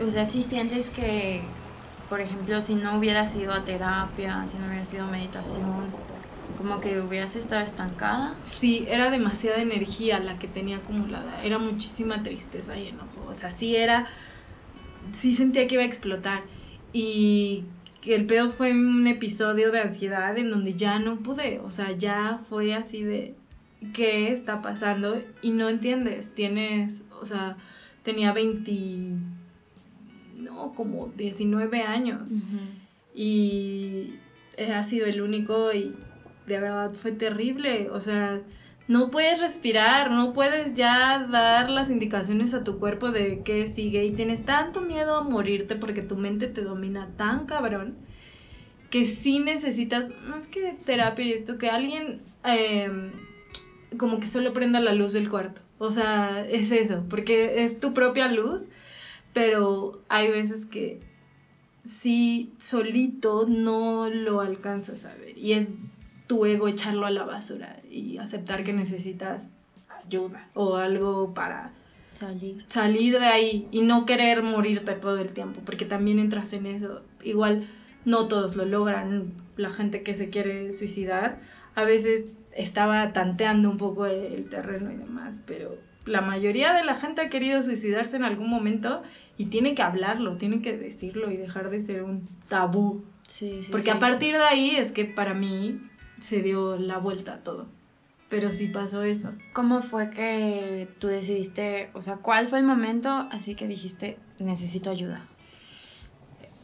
O sea, si sientes que, por ejemplo, si no hubieras ido a terapia, si no hubieras ido a meditación, como que hubieras estado estancada. Sí, era demasiada energía la que tenía acumulada, era muchísima tristeza y enojo, o sea, sí era, sí sentía que iba a explotar y el pedo fue un episodio de ansiedad en donde ya no pude, o sea, ya fue así de qué está pasando y no entiendes, tienes, o sea, tenía 20, no, como 19 años. Y ha sido el único y de verdad fue terrible, o sea, no puedes respirar, no puedes ya dar las indicaciones a tu cuerpo de qué sigue. Y tienes tanto miedo a morirte porque tu mente te domina tan cabrón que sí necesitas, más que terapia y esto, que alguien em, como que solo prenda la luz del cuarto. O sea, es eso, porque es tu propia luz, pero hay veces que sí solito no lo alcanzas a ver y es tu ego echarlo a la basura y aceptar que necesitas ayuda o algo para salir. Salir de ahí y no querer morirte todo el tiempo, porque también entras en eso. Igual no todos lo logran, la gente que se quiere suicidar, a veces estaba tanteando un poco el terreno y demás, pero la mayoría de la gente ha querido suicidarse en algún momento y tiene que hablarlo, tiene que decirlo y dejar de ser un tabú. Sí, sí, Porque a partir de ahí es que para mí se dio la vuelta a todo. Pero sí pasó eso. ¿Cómo fue que tú decidiste, o sea, cuál fue el momento así que dijiste, necesito ayuda?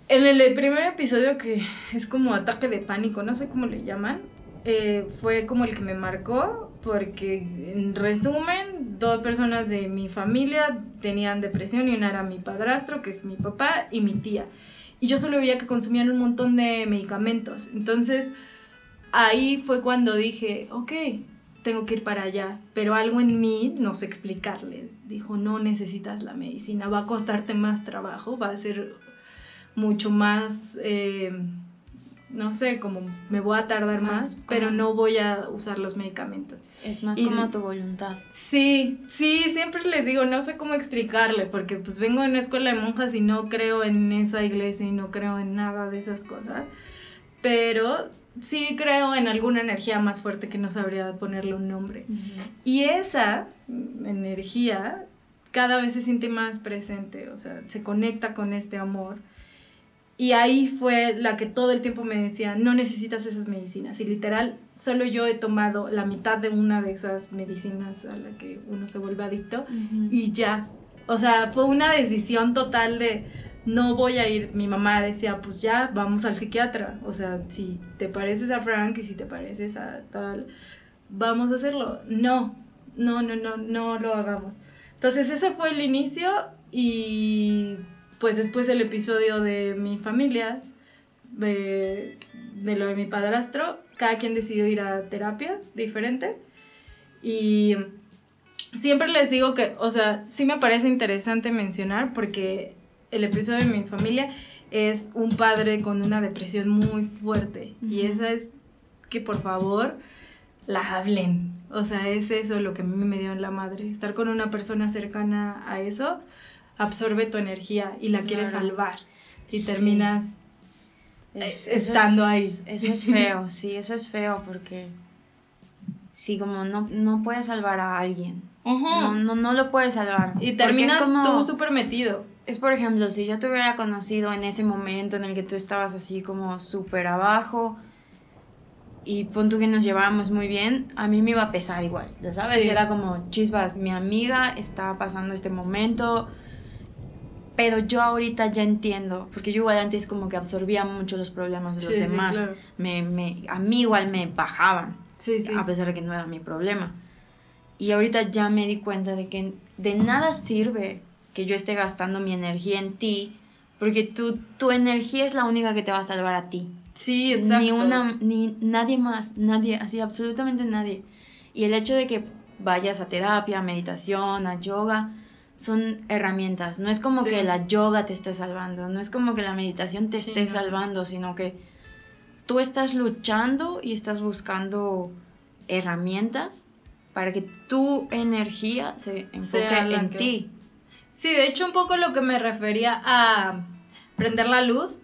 En el primer episodio que es como ataque de pánico, no sé cómo le llaman, eh, fue como el que me marcó porque en resumen, dos personas de mi familia tenían depresión y una era mi padrastro, que es mi papá, y mi tía. Y yo solo veía que consumían un montón de medicamentos. Entonces, ahí fue cuando dije, ok, tengo que ir para allá, pero algo en mí, no sé explicarle, dijo, no necesitas la medicina, va a costarte más trabajo, va a ser mucho más, eh, no sé, como me voy a tardar más, pero no voy a usar los medicamentos. Es más como tu voluntad. Sí, sí, siempre les digo, no sé cómo explicarles, porque pues vengo de una escuela de monjas y no creo en esa iglesia y no creo en nada de esas cosas, pero sí creo en alguna energía más fuerte que no sabría ponerle un nombre. Y esa energía cada vez se siente más presente, o sea, se conecta con este amor. Y ahí fue la que todo el tiempo me decía, no necesitas esas medicinas. Y literal, solo yo he tomado la mitad de una de esas medicinas a la que uno se vuelve adicto y ya. O sea, fue una decisión total de, no voy a ir. Mi mamá decía, pues ya, vamos al psiquiatra. O sea, si te pareces a Frank y si te pareces a tal, vamos a hacerlo. No, no, no, no, no lo hagamos. Entonces ese fue el inicio y pues después el episodio de mi familia, de, de lo de mi padrastro, cada quien decidió ir a terapia diferente. Y siempre les digo que, o sea, sí me parece interesante mencionar porque el episodio de mi familia es un padre con una depresión muy fuerte. Y esa es que por favor la hablen. O sea, es eso lo que a mí me dio en la madre. Estar con una persona cercana a eso absorbe tu energía y la quiere salvar. Y terminas estando ahí. Eso es feo, sí, eso es feo porque sí, como no, no puedes salvar a alguien. no, no, no, lo puedes salvar. Y terminas como, tú súper metido es por ejemplo, si yo te hubiera conocido en ese momento en el que tú estabas así como súper abajo y pon tú que nos llevábamos muy bien, a mí me iba a pesar igual, ya sabes, era como chispas, mi amiga estaba pasando este momento, pero yo ahorita ya entiendo, porque yo igual antes como que absorbía mucho los problemas de los demás, me, me, a mí igual me bajaban, a pesar de que no era mi problema. Y ahorita ya me di cuenta de que de nada sirve que yo esté gastando mi energía en ti, porque tu, tu energía es la única que te va a salvar a ti. Sí, exacto. Ni una, ni nadie más, nadie, así absolutamente nadie. Y el hecho de que vayas a terapia, a meditación, a yoga, son herramientas. No es como que la yoga te esté salvando, no es como que la meditación te esté salvando, sino que tú estás luchando y estás buscando herramientas para que tu energía se enfoque en ti. Sí, de hecho un poco lo que me refería a prender la luz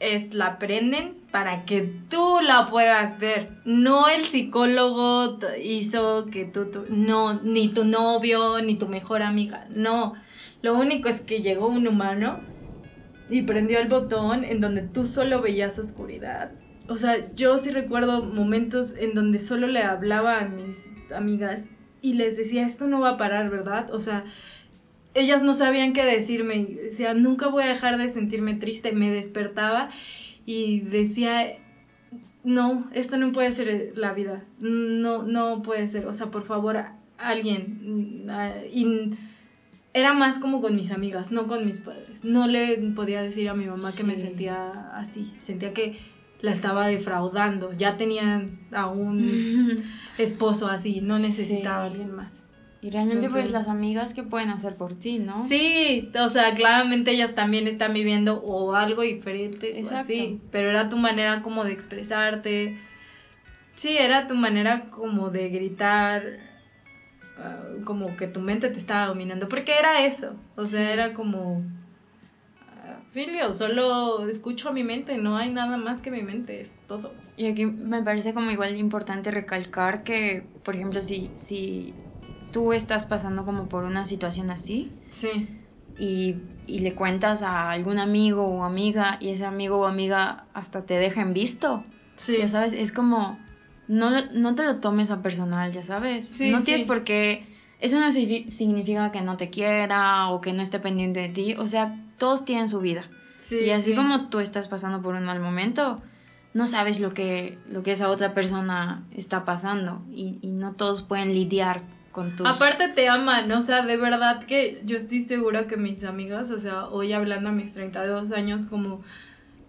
es la prenden para que tú la puedas ver. No el psicólogo hizo que tú, no, ni tu novio, ni tu mejor amiga, no. Lo único es que llegó un humano y prendió el botón en donde tú solo veías oscuridad. O sea, yo sí recuerdo momentos en donde solo le hablaba a mis amigas y les decía, esto no va a parar, ¿verdad? O sea, ellas no sabían qué decirme. Decía, nunca voy a dejar de sentirme triste. Me despertaba y decía, no, esto no puede ser la vida. No, no puede ser. O sea, por favor, alguien. Y era más como con mis amigas, no con mis padres. No le podía decir a mi mamá que me sentía así. Sentía que la estaba defraudando. Ya tenía a un esposo así, no necesitaba a alguien más. Y realmente pues las amigas que pueden hacer por ti, ¿no? Sí, o sea, claramente ellas también están viviendo o algo diferente, Exacto. así, pero era tu manera como de expresarte. Sí, era tu manera como de gritar, ah, como que tu mente te estaba dominando, porque era eso, o sea, era como Sí, Leo, solo escucho a mi mente, no hay nada más que mi mente, es todo. Y aquí me parece como igual importante recalcar que, por ejemplo, si, si tú estás pasando como por una situación así, sí. y, y le cuentas a algún amigo o amiga, y ese amigo o amiga hasta te deja en visto, sí. ya sabes, es como, no, no te lo tomes a personal, ya sabes, sí, no tienes por qué, eso no significa que no te quiera o que no esté pendiente de ti, o sea, todos tienen su vida. y así como tú estás pasando por un mal momento, no sabes lo que, lo que esa otra persona está pasando y, y no todos pueden lidiar Aparte te aman, o sea, de verdad que yo estoy segura que mis amigas, o sea, hoy hablando a mis 32 años como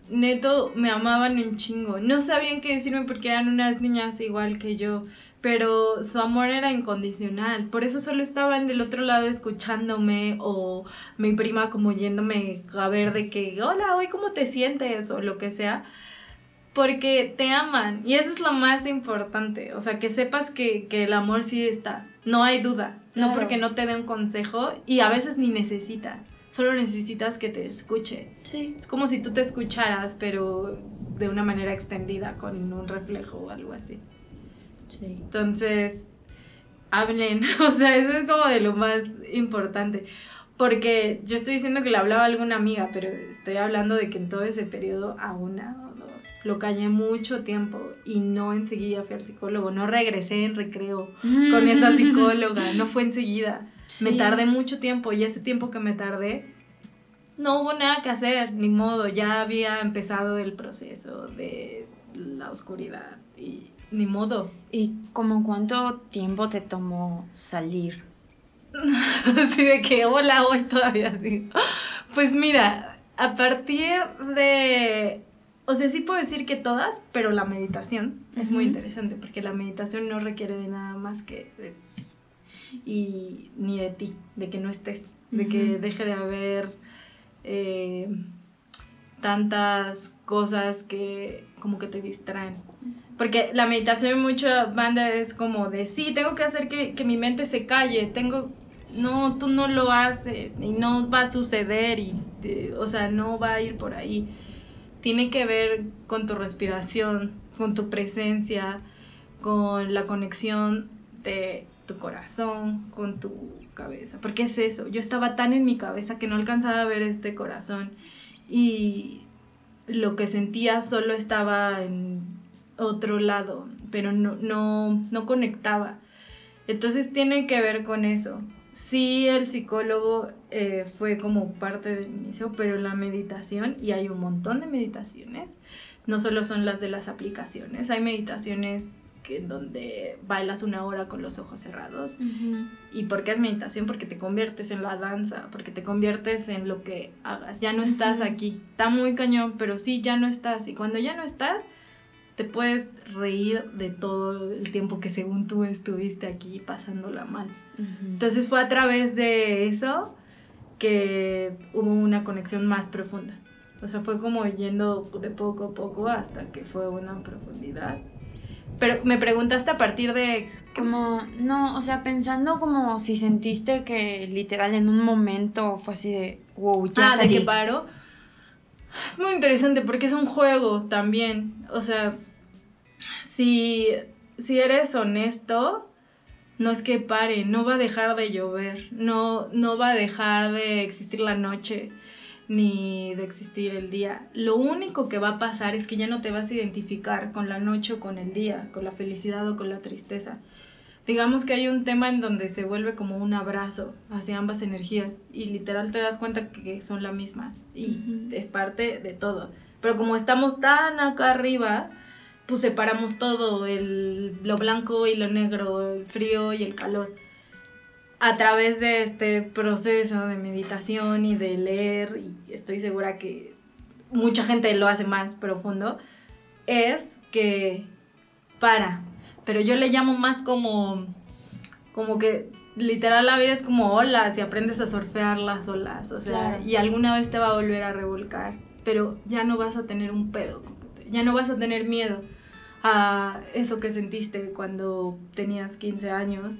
neto me amaban un chingo. No sabían qué decirme porque eran unas niñas igual que yo, pero su amor era incondicional. Por eso solo estaban del otro lado escuchándome o mi prima como yéndome a ver de que, hola, hoy cómo te sientes o lo que sea. Porque te aman y eso es lo más importante. O sea, que sepas que, que el amor sí está. No hay duda. No porque no te dé un consejo y a veces ni necesitas solo necesitas que te escuche. Sí. Es como si tú te escucharas, pero de una manera extendida, con un reflejo o algo así. Sí. Entonces, hablen, o sea, eso es como de lo más importante. Porque yo estoy diciendo que le hablaba a alguna amiga, pero estoy hablando de que en todo ese periodo a una lo callé mucho tiempo y no enseguida fui al psicólogo, no regresé en recreo con esa psicóloga, no fue enseguida. Me tardé mucho tiempo y ese tiempo que me tardé, no hubo nada que hacer, ni modo, ya había empezado el proceso de la oscuridad y ni modo. ¿Y como cuánto tiempo te tomó salir? Así de que hola hoy todavía así. Pues mira, a partir de o sea, sí puedo decir que todas, pero la meditación es muy interesante porque la meditación no requiere de nada más que de y ni de ti, de que no estés, de que deje de haber eh, tantas cosas que como que te distraen. Porque la meditación mucho banda es como de, sí, tengo que hacer que, que mi mente se calle, tengo, no, tú no lo haces y no va a suceder y, o sea, no va a ir por ahí. Tiene que ver con tu respiración, con tu presencia, con la conexión de tu corazón con tu cabeza. Porque es eso, yo estaba tan en mi cabeza que no alcanzaba a ver este corazón y lo que sentía solo estaba en otro lado, pero no, no, no conectaba. Entonces tiene que ver con eso. Sí, el psicólogo eh, fue como parte del inicio, pero la meditación, y hay un montón de meditaciones, no solo son las de las aplicaciones, hay meditaciones en donde bailas una hora con los ojos cerrados. ¿Y por qué es meditación? Porque te conviertes en la danza, porque te conviertes en lo que hagas. Ya no estás aquí. Está muy cañón, pero sí, ya no estás. Y cuando ya no estás, te puedes reír de todo el tiempo que según tú estuviste aquí pasándola mal. Entonces fue a través de eso que hubo una conexión más profunda. O sea, fue como yendo de poco a poco hasta que fue una profundidad Pero me preguntaste a partir de... Como, no, o sea, pensando como si sentiste que literal en un momento fue así de, wow, ya ah, de que paro. Es muy interesante porque es un juego también. O sea, si, si eres honesto, no es que pare, no va a dejar de llover, no, no va a dejar de existir la noche ni de existir el día. Lo único que va a pasar es que ya no te vas a identificar con la noche o con el día, con la felicidad o con la tristeza. Digamos que hay un tema en donde se vuelve como un abrazo hacia ambas energías y literal te das cuenta que son la misma y es parte de todo. Pero como estamos tan acá arriba, pues separamos todo, el, lo blanco y lo negro, el frío y el calor. A través de este proceso de meditación y de leer, y estoy segura que mucha gente lo hace más profundo, es que para. Pero yo le llamo más como, como que literal la vida es como olas y aprendes a surfear las olas, o sea, y alguna vez te va a volver a revolcar, pero ya no vas a tener un pedo, ya no vas a tener miedo a eso que sentiste cuando tenías 15 años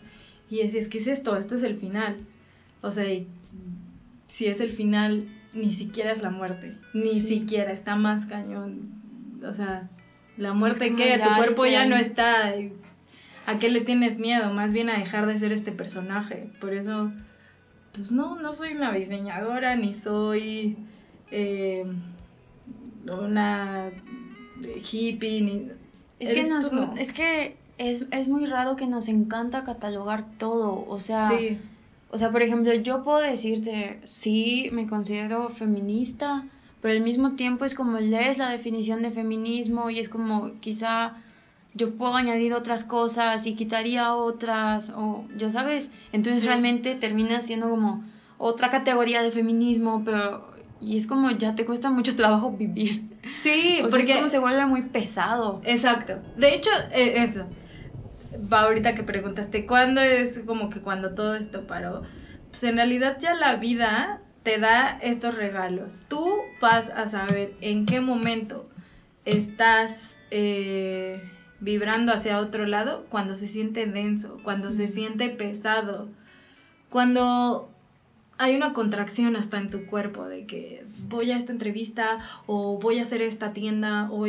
y es, que es esto, esto es el final. O sea, si es el final, ni siquiera es la muerte, ni siquiera está más cañón. O sea, la muerte que tu cuerpo ya no está. ¿A qué le tienes miedo? Más bien a dejar de ser este personaje. Por eso, pues no, no soy una diseñadora, ni soy eh, una hippie, ni... Es que, nos, es que es, es muy raro que nos encanta catalogar todo, o sea... O sea, por ejemplo, yo puedo decirte, sí, me considero feminista, pero al mismo tiempo es como lees la definición de feminismo y es como quizá yo puedo añadir otras cosas y quitaría otras, o ya sabes, entonces realmente termina siendo como otra categoría de feminismo, pero y es como ya te cuesta mucho trabajo vivir. Sí, porque es como se vuelve muy pesado. Exacto. De hecho, e, eso va ahorita que preguntaste, ¿cuándo es como que cuando todo esto paró? Pues en realidad ya la vida te da estos regalos. Tú vas a saber en qué momento estás eh, vibrando hacia otro lado cuando se siente denso, cuando se siente pesado, cuando hay una contracción hasta en tu cuerpo de que voy a esta entrevista o voy a hacer esta tienda o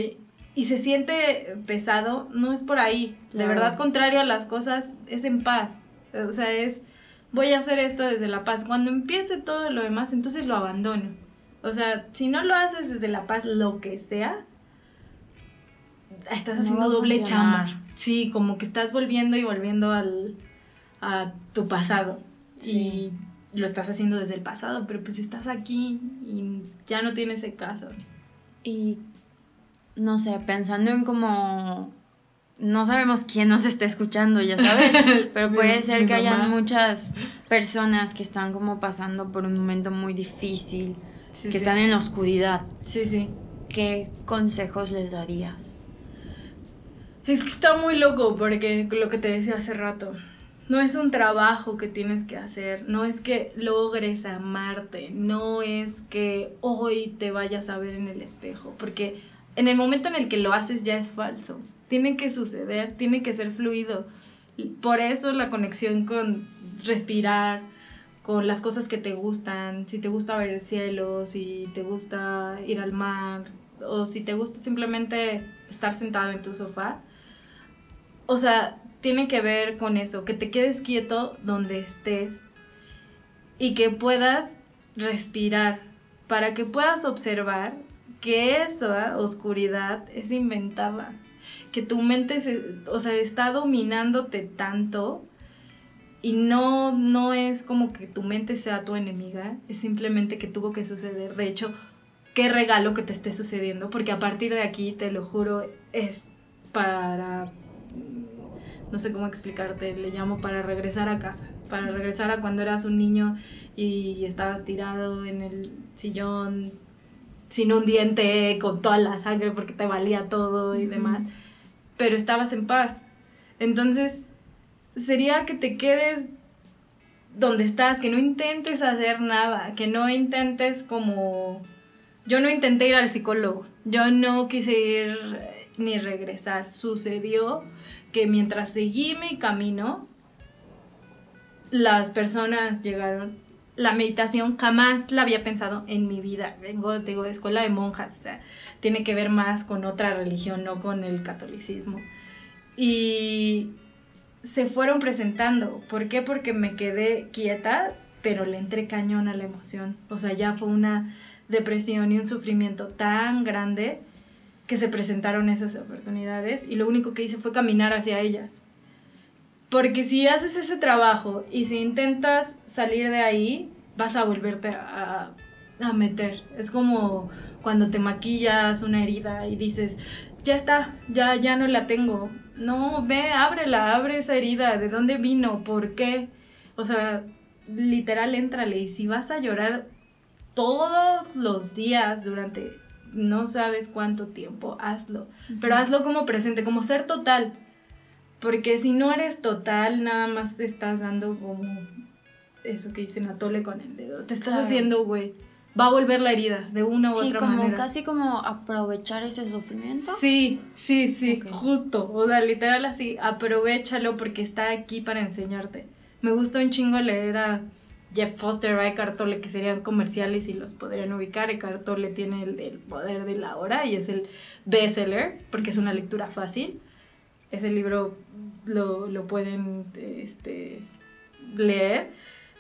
y se siente pesado, no es por ahí. De verdad, contrario a las cosas, es en paz. O sea, es, voy a hacer esto desde la paz. Cuando empiece todo lo demás, entonces lo abandono. O sea, si no lo haces desde la paz, lo que sea, estás haciendo doble chamba. Sí, como que estás volviendo y volviendo al, a tu pasado. Y lo estás haciendo desde el pasado, pero pues estás aquí y ya no tiene ese caso. Y no sé, pensando en como no sabemos quién nos está escuchando, ya sabes, pero puede ser que hayan muchas personas que están como pasando por un momento muy difícil, que están en la oscuridad. Sí, sí. ¿Qué consejos les darías? Es que está muy loco porque lo que te decía hace rato, no es un trabajo que tienes que hacer, no es que logres amarte, no es que hoy te vayas a ver en el espejo, porque en el momento en el que lo haces ya es falso. Tiene que suceder, tiene que ser fluido. Por eso la conexión con respirar, con las cosas que te gustan, si te gusta ver el cielo, si te gusta ir al mar, o si te gusta simplemente estar sentado en tu sofá. O sea, tiene que ver con eso, que te quedes quieto donde estés y que puedas respirar, para que puedas observar que esa oscuridad es inventada, que tu mente se, o sea, está dominándote tanto y no, no es como que tu mente sea tu enemiga, es simplemente que tuvo que suceder. De hecho, qué regalo que te esté sucediendo, porque a partir de aquí, te lo juro, es para, no sé cómo explicarte, le llamo para regresar a casa, para regresar a cuando eras un niño y estabas tirado en el sillón sin un diente, con toda la sangre porque te valía todo y demás, pero estabas en paz. Entonces, sería que te quedes donde estás, que no intentes hacer nada, que no intentes como... Yo no intenté ir al psicólogo, yo no quise ir ni regresar. Sucedió que mientras seguí mi camino, las personas llegaron. La meditación jamás la había pensado en mi vida. Vengo, de escuela de monjas, o sea, tiene que ver más con otra religión, no con el catolicismo. Y se fueron presentando. ¿Por qué? Porque me quedé quieta, pero le entré cañón a la emoción. O sea, ya fue una depresión y un sufrimiento tan grande que se presentaron esas oportunidades y lo único que hice fue caminar hacia ellas. Porque si haces ese trabajo y si intentas salir de ahí, vas a volverte a, meter. Es como cuando te maquillas una herida y dices, ya está, ya, ya no la tengo. No, ve, ábrela, abre esa herida, ¿de dónde vino? ¿Por qué? O sea, literal, éntrale. Y si vas a llorar todos los días durante no sabes cuánto tiempo, hazlo. Pero hazlo como presente, como ser total. Porque si no eres total, nada más te estás dando como eso que dicen atole con el dedo. Te estás haciendo, güey. Va a volver la herida de una u sí, otra como manera. Casi como aprovechar ese sufrimiento. Sí, sí, sí, justo. O sea, literal así, aprovechalo porque está aquí para enseñarte. Me gusta un chingo leer a Jeff Foster a Eckhart Tolle, que serían comerciales y los podrían ubicar. Eckhart Tolle tiene el, el poder de la hora y es el bestseller porque es una lectura fácil. Ese libro lo, lo pueden este, leer,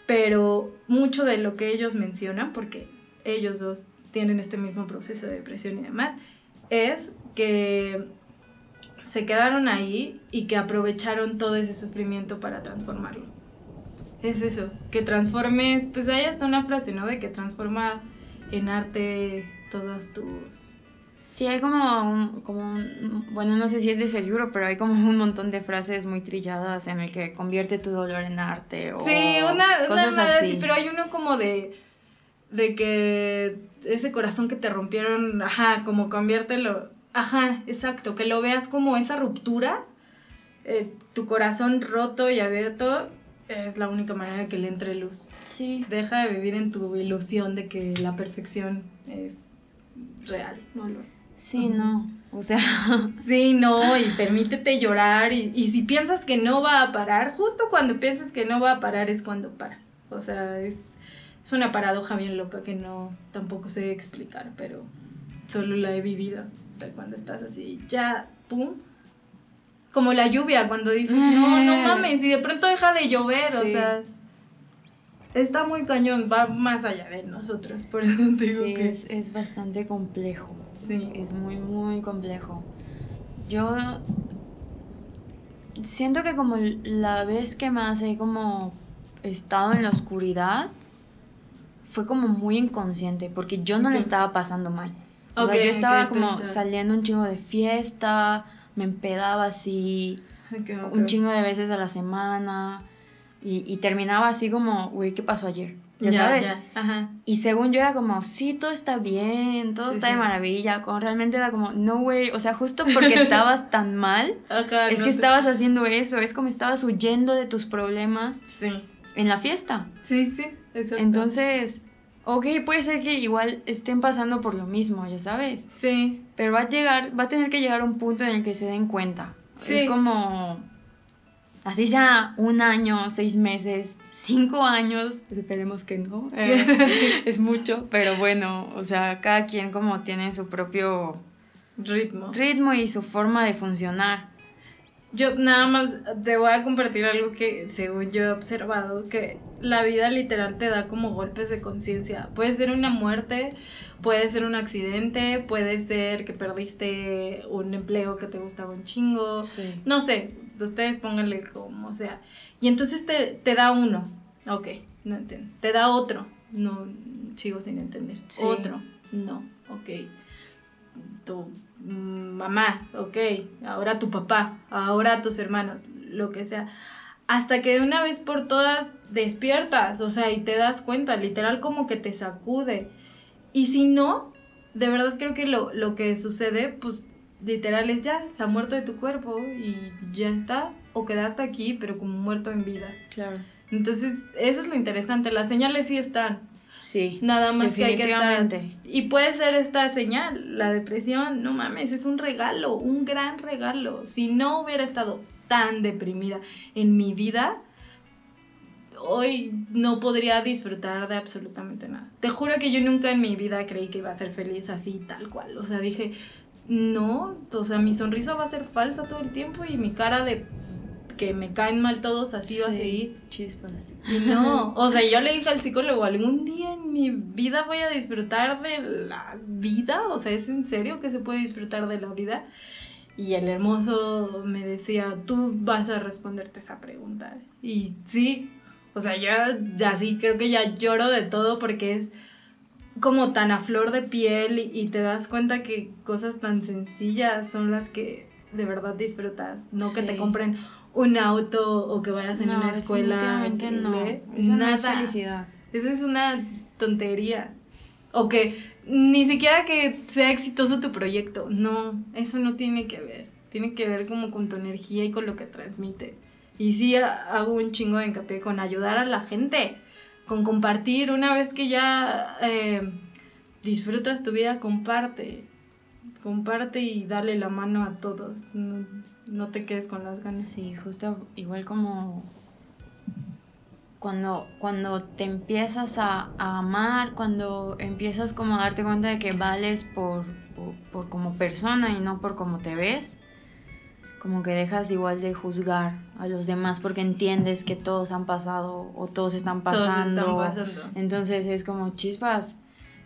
pero mucho de lo que ellos mencionan, porque ellos dos tienen este mismo proceso de depresión y demás, es que se quedaron ahí y que aprovecharon todo ese sufrimiento para transformarlo. Es eso, que transformes, pues hay hasta una frase, ¿no? De que transforma en arte todas tus... Sí, hay como un, como un, bueno, no sé si es de ese libro, pero hay como un montón de frases muy trilladas en el que convierte tu dolor en arte o Sí, una, cosas una así. así, pero hay uno como de, de que ese corazón que te rompieron, ajá, como conviértelo, ajá, exacto, que lo veas como esa ruptura, eh, tu corazón roto y abierto es la única manera que le entre luz. Sí. Deja de vivir en tu ilusión de que la perfección es real, no lo es. Sí, no. O sea, Sí, no, y permítete llorar. Y, y si piensas que no va a parar, justo cuando piensas que no va a parar es cuando para. O sea, es, es una paradoja bien loca que no tampoco sé explicar, pero solo la he vivido. O sea, cuando estás así, ya, pum. Como la lluvia, cuando dices, no, no mames, y de pronto deja de llover, o sea. Está muy cañón, va más allá de nosotros, por eso digo sí, que es, es bastante complejo. Sí. Es muy, muy complejo. Yo siento que como la vez que más he como estado en la oscuridad fue como muy inconsciente porque yo no le Ok. estaba pasando mal. O Ok, sea, yo estaba como saliendo un chingo de fiesta, me empedaba así Ok, ok. un chingo de veces a la semana y, y terminaba así como, güey, ¿qué pasó ayer? Ya, sabes. Ajá. Y según yo era como, sí, todo está bien, todo Sí, está sí. de maravilla. Cuando realmente era como, no, güey, o sea, justo porque estabas tan mal, Ajá, es no que estabas haciendo eso, es como estabas huyendo de tus problemas Sí. en la fiesta. Sí, sí, exacto. Entonces, ok, puede ser que igual estén pasando por lo mismo, ya sabes. Sí, Pero va a llegar, va a tener que llegar un punto en el que se den cuenta. Sí. Es como, así sea un año, seis meses, cinco años, esperemos que no, eh, es mucho, pero bueno, o sea, cada quien como tiene su propio ritmo. ritmo y su forma de funcionar. Yo nada más te voy a compartir algo que según yo he observado, que la vida literal te da como golpes de conciencia. Puede ser una muerte, puede ser un accidente, puede ser que perdiste un empleo que te gustaba un chingo. Sí. No sé, ustedes pónganle como sea. Y entonces te, te da uno. Ok, no entiendo. Te da otro. No, sigo sin entender. Sí. Otro. No, ok. Tu mamá, ok. Ahora tu papá, ahora tus hermanos, lo que sea. Hasta que de una vez por todas despiertas, o sea, y te das cuenta, literal como que te sacude. Y si no, de verdad creo que lo, lo que sucede, pues literal es ya la muerte de tu cuerpo y ya está. O quedarte aquí, pero como muerto en vida. Claro. Entonces, eso es lo interesante. Las señales sí están. Sí. Nada más que hay que estar. Y puede ser esta señal, la depresión, no mames, es un regalo, un gran regalo. Si no hubiera estado tan deprimida en mi vida, hoy no podría disfrutar de absolutamente nada. Te juro que yo nunca en mi vida creí que iba a ser feliz así, tal cual. O sea, dije, no, o sea, mi sonrisa va a ser falsa todo el tiempo y mi cara de que me caen mal todos así va a seguir. Chispas. Y no, o sea, yo le dije al psicólogo, algún día en mi vida voy a disfrutar de la vida, o sea, ¿es en serio que se puede disfrutar de la vida? Y el hermoso me decía, tú vas a responderte esa pregunta. Y sí, o sea, yo ya sí creo que ya lloro de todo porque es como tan a flor de piel y, y te das cuenta que cosas tan sencillas son las que de verdad disfrutas, no que te compren un auto o que vayas en una escuela. no. Eso no es felicidad. Eso es una tontería. O que ni siquiera que sea exitoso tu proyecto. No, eso no tiene que ver. Tiene que ver como con tu energía y con lo que transmite. Y sí hago un chingo de hincapié con ayudar a la gente, con compartir. Una vez que ya eh, disfrutas tu vida, comparte comparte y dale la mano a todos. No, te quedes con las ganas. Sí, justo igual como cuando, cuando te empiezas a, amar, cuando empiezas como a darte cuenta de que vales por, por, como persona y no por cómo te ves, como que dejas igual de juzgar a los demás porque entiendes que todos han pasado o todos están pasando. Todos están pasando. Entonces es como chispas.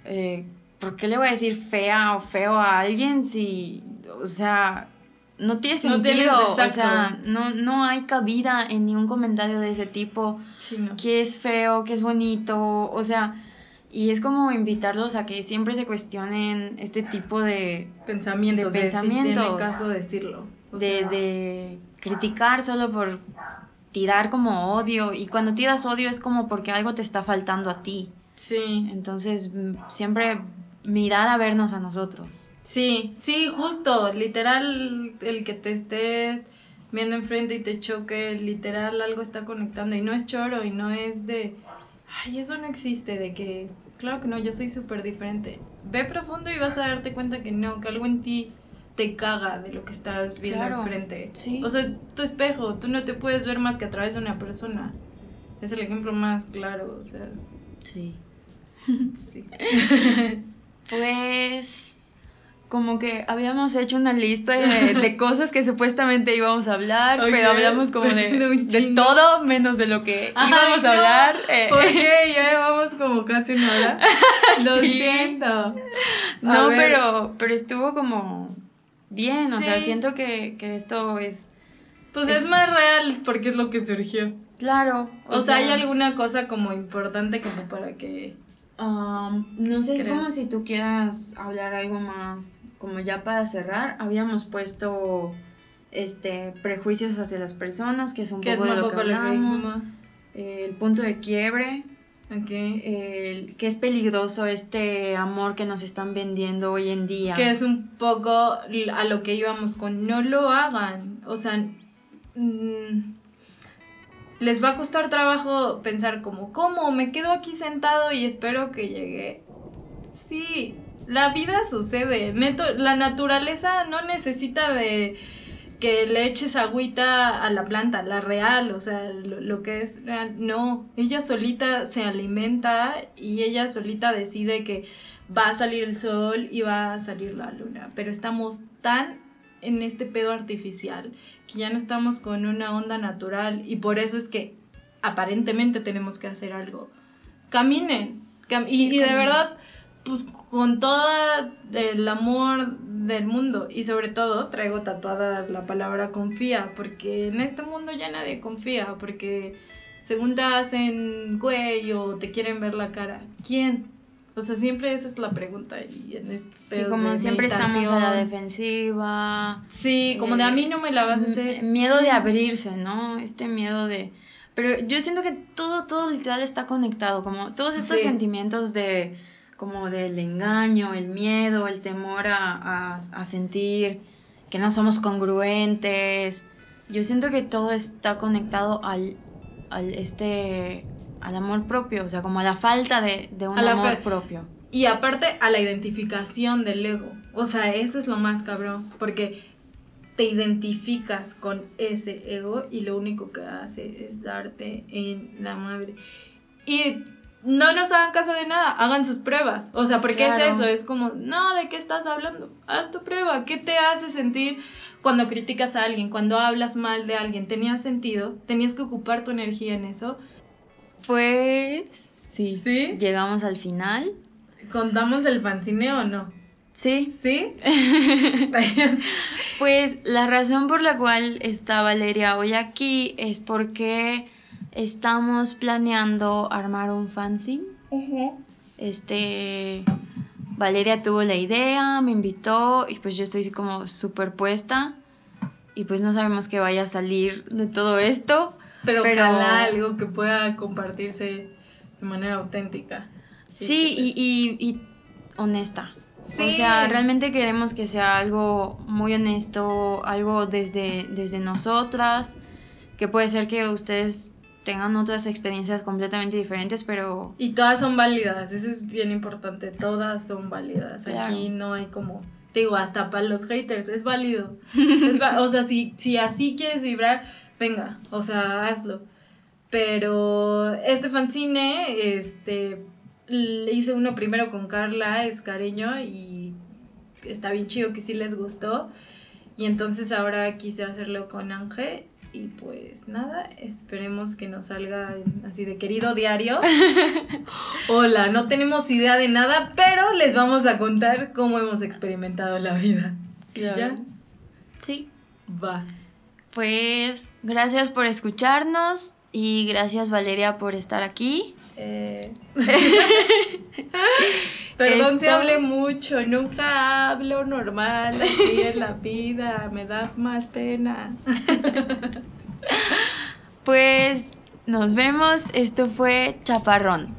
Eh, ¿por qué le voy a decir fea o feo a alguien si, o sea, no tiene sentido, o sea, no, no hay cabida en ningún comentario de ese tipo, que es feo, que es bonito, o sea, y es como invitarlos a que siempre se cuestionen este tipo de pensamientos, de, pensamientos, caso decirlo, de, de criticar solo por tirar como odio, y cuando tiras odio es como porque algo te está faltando a ti. Sí. Entonces, siempre mirar a vernos a nosotros. Sí, sí, justo, literal, el que te esté viendo enfrente y te choque, literal algo está conectando y no es choro y no es de, ay, eso no existe, de que, claro que no, yo soy súper diferente. Ve profundo y vas a darte cuenta que no, que algo en ti te caga de lo que estás viendo enfrente. Sí. O sea, tu espejo, tú no te puedes ver más que a través de una persona. Es el ejemplo más claro, o sea. Sí. sí. Pues como que habíamos hecho una lista de, cosas que supuestamente íbamos a hablar, pero hablamos como de, todo menos de lo que íbamos a hablar. Eh. ¿Por qué? Ya llevamos como casi una hora. Lo siento. no, pero, pero estuvo como bien, o sea, siento que, esto es... Pues es, más real porque es lo que surgió. Claro. O, sea, hay alguna cosa como importante como para que no sé, como si tú quieras hablar algo más, como ya para cerrar, habíamos puesto este prejuicios hacia las personas, que es un poco de lo que hablamos, el punto de quiebre, el, que es peligroso este amor que nos están vendiendo hoy en día. Que es un poco a lo que íbamos con no lo hagan, o sea... Mm, les va a costar trabajo pensar como, ¿cómo? Me quedo aquí sentado y espero que llegue. Sí, la vida sucede. Neto, la naturaleza no necesita de que le eches agüita a la planta, la real, o sea, lo, lo, que es real. No, ella solita se alimenta y ella solita decide que va a salir el sol y va a salir la luna. Pero estamos tan en este pedo artificial, que ya no estamos con una onda natural y por eso es que aparentemente tenemos que hacer algo. Caminen. y, de verdad, pues con todo el amor del mundo y sobre todo traigo tatuada la palabra confía, porque en este mundo ya nadie confía, porque según te hacen güey o te quieren ver la cara, ¿quién? O sea, siempre esa es la pregunta. Y en sí, como siempre estamos a la defensiva. Sí, como de a mí no me la vas a hacer. Miedo de abrirse, ¿no? Este miedo de... Pero yo siento que todo, todo literal está conectado, como todos estos sentimientos de, como del engaño, el miedo, el temor a, a sentir que no somos congruentes. Yo siento que todo está conectado al, al este al amor propio, o sea, como a la falta de, de un A amor propio. Y aparte a la identificación del ego. O sea, eso es lo más cabrón. Porque te identificas con ese ego y lo único que hace es darte en la madre. Y no nos hagan caso de nada, hagan sus pruebas. O sea, porque Claro. es eso, es como, no, ¿de qué estás hablando? Haz tu prueba. ¿Qué te hace sentir cuando criticas a alguien, cuando hablas mal de alguien? ¿Tenía sentido? ¿Tenías que ocupar tu energía en eso? Pues sí. ¿Sí? Llegamos al final. ¿Contamos el fanzine o no? Sí. ¿Sí? Pues la razón por la cual está Valeria hoy aquí es porque estamos planeando armar un fanzine. Este, Valeria tuvo la idea, me invitó y pues yo estoy como superpuesta y pues no sabemos qué vaya a salir de todo esto. Pero, Pero- ojalá algo que pueda compartirse de manera auténtica. Sí, y, y, y honesta. O Sí. sea, realmente queremos que sea algo muy honesto, algo desde, desde nosotras, que puede ser que ustedes tengan otras experiencias completamente diferentes, pero Y todas son válidas, eso es bien importante, todas son válidas. Claro. Aquí no hay como, te digo, hasta para los haters, es válido. Es va- o sea, si, si así quieres vibrar, venga, o sea, hazlo. Pero este fanzine, este, le hice uno primero con Carla Escareño y está bien chido que sí les gustó. Y entonces ahora quise hacerlo con Ángel y pues nada, esperemos que nos salga así de querido diario. Hola, no tenemos idea de nada, pero les vamos a contar cómo hemos experimentado la vida. ¿Y ¿Ya? sí. Va. Pues gracias por escucharnos y gracias Valeria por estar aquí. Eh, Perdón si Esto- hablé mucho, nunca hablo normal así en la vida, me da más pena. Pues nos vemos, esto fue Chaparrón.